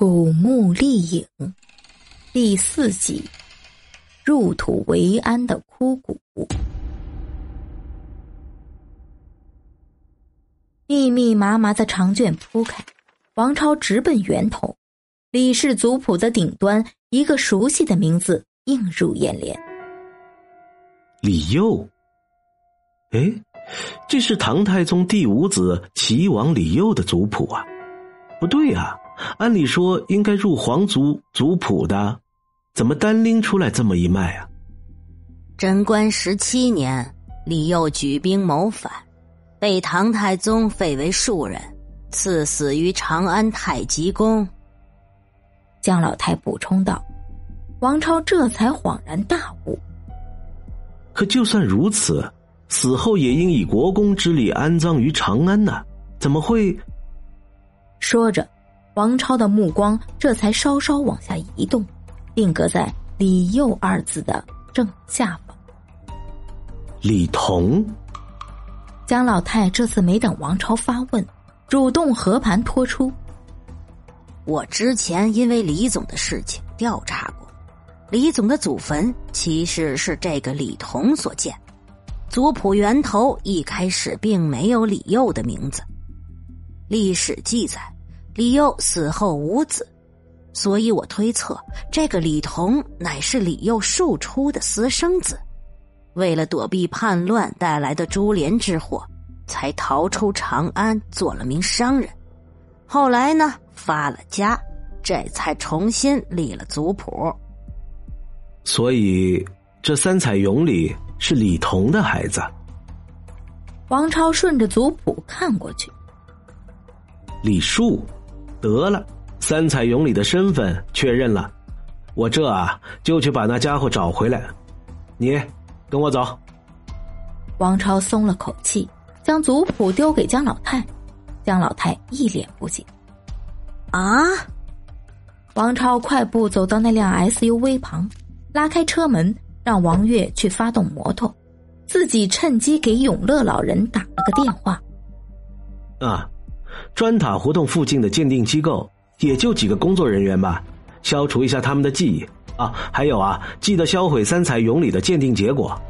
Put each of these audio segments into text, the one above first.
古墓丽影第四集：入土为安的枯骨。密密麻麻的长卷铺开，王超直奔源头。李氏族谱的顶端，一个熟悉的名字映入眼帘：李佑。哎，这是唐太宗第五子齐王李佑的族谱啊！不对呀。按理说应该入皇族族谱的，怎么单拎出来这么一脉啊？贞观十七年，李佑举兵谋反，被唐太宗废为庶人，赐死于长安太极宫。姜老太补充道：“王超这才恍然大悟。可就算如此，死后也应以国公之礼安葬于长安呢？怎么会？”说着。王超的目光这才稍稍往下移动，定格在“李佑”二字的正下方。李彤，江老太这次没等王超发问，主动和盘托出：“我之前因为李总的事情调查过，李总的祖坟其实是这个李彤所建，族谱源头一开始并没有李佑的名字，历史记载。”李佑死后无子，所以我推测这个李彤乃是李佑庶出的私生子，为了躲避叛乱带来的株连之祸，才逃出长安做了名商人。后来呢，发了家，这才重新立了族谱。所以这三彩俑里是李彤的孩子。王超顺着族谱看过去，李树。得了，三彩俑里的身份确认了，我这啊就去把那家伙找回来。你跟我走。王超松了口气，将族谱丢给江老太。江老太一脸不解。啊！王超快步走到那辆 SUV 旁，拉开车门，让王月去发动摩托，自己趁机给永乐老人打了个电话。啊。砖塔胡同附近的鉴定机构也就几个工作人员吧，消除一下他们的记忆啊！还有啊，记得销毁三彩俑里的鉴定结果。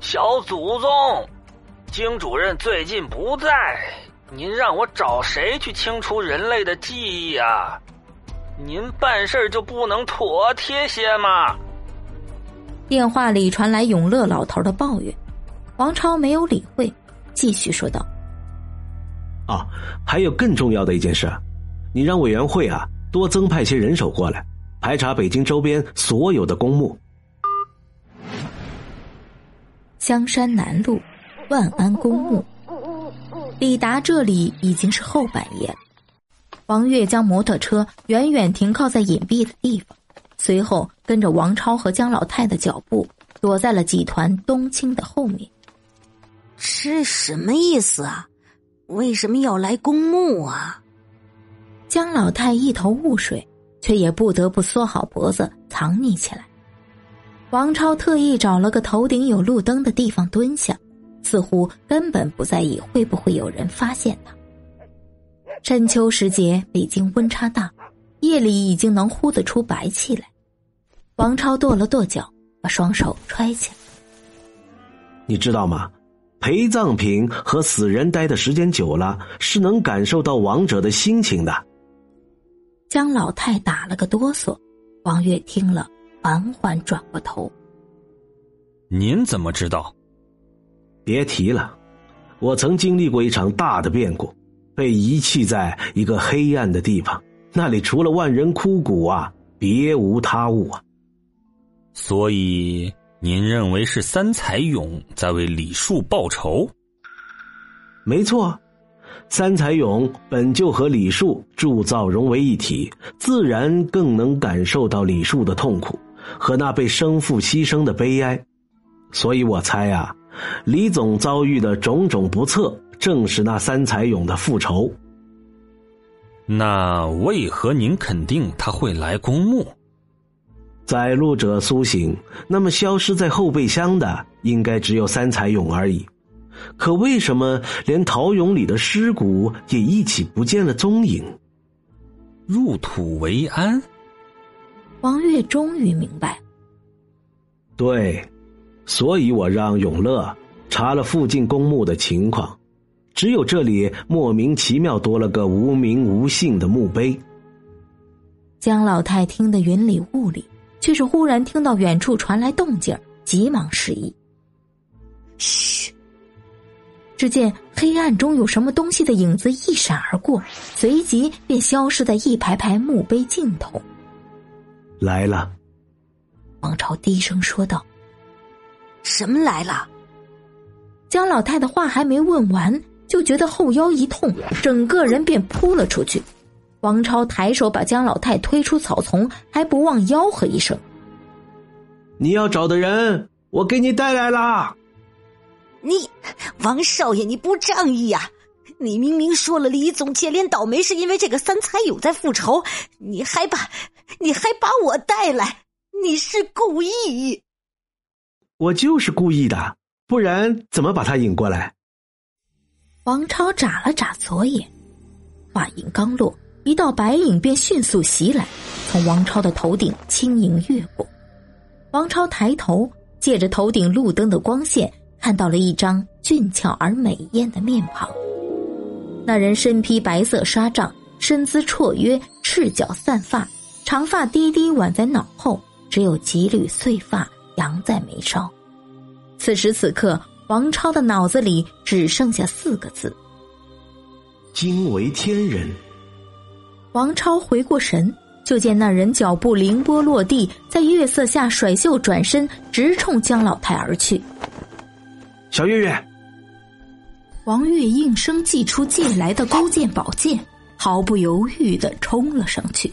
小祖宗，经主任最近不在，您让我找谁去清除人类的记忆啊？您办事就不能妥帖些吗？电话里传来永乐老头的抱怨，王超没有理会，继续说道。啊，还有更重要的一件事，你让委员会啊多增派些人手过来，排查北京周边所有的公墓。香山南路万安公墓，抵达这里已经是后半夜了。王月将摩托车远远停靠在隐蔽的地方，随后跟着王超和江老太的脚步，躲在了几团冬青的后面。这什么意思啊？为什么要来公墓啊？江老太一头雾水，却也不得不缩好脖子藏匿起来。王超特意找了个头顶有路灯的地方蹲下，似乎根本不在意会不会有人发现他。深秋时节，北京温差大，夜里已经能呼得出白气来。王超跺了跺脚，把双手揣起来。你知道吗？陪葬品和死人待的时间久了，是能感受到亡者的心情的。江老太打了个哆嗦，王月听了，缓缓转过头。您怎么知道？别提了，我曾经历过一场大的变故，被遗弃在一个黑暗的地方，那里除了万人枯骨啊，别无他物啊。所以。您认为是三才勇在为李树报仇？没错，三才勇本就和李树铸造融为一体，自然更能感受到李树的痛苦和那被生父牺牲的悲哀。所以我猜啊，李总遭遇的种种不测，正是那三才勇的复仇。那为何您肯定他会来公墓？载路者苏醒，那么消失在后备箱的应该只有三彩俑而已。可为什么连陶俑里的尸骨也一起不见了踪影？入土为安。王月终于明白，对，所以我让永乐查了附近公墓的情况，只有这里莫名其妙多了个无名无姓的墓碑。江老太听得云里雾里，却是忽然听到远处传来动静，急忙示意：“嘘。”只见黑暗中有什么东西的影子一闪而过，随即便消失在一排排墓碑尽头。来了，王朝低声说道：“什么来了？”江老太的话还没问完，就觉得后腰一痛，整个人便扑了出去。王超抬手把江老太推出草丛，还不忘吆喝一声：“你要找的人，我给你带来了。”你，王少爷，你不仗义呀！你明明说了李总接连倒霉是因为这个三才友在复仇，你还把，你还把我带来，你是故意！我就是故意的，不然怎么把他引过来？王超眨了眨左眼，话音刚落，一道白影便迅速袭来，从王超的头顶轻盈越过。王超抬头，借着头顶路灯的光线。看到了一张俊俏而美艳的面庞。那人身披白色纱帐，身姿绰约，赤脚散发，长发低低挽在脑后，只有几缕碎发扬在眉梢。此时此刻，王超的脑子里只剩下四个字：惊为天人。王超回过神，就见那人脚步凌波落地，在月色下甩袖转身，直冲江老太而去。小月月，王月应声祭出借来的勾践宝剑，毫不犹豫的冲了上去。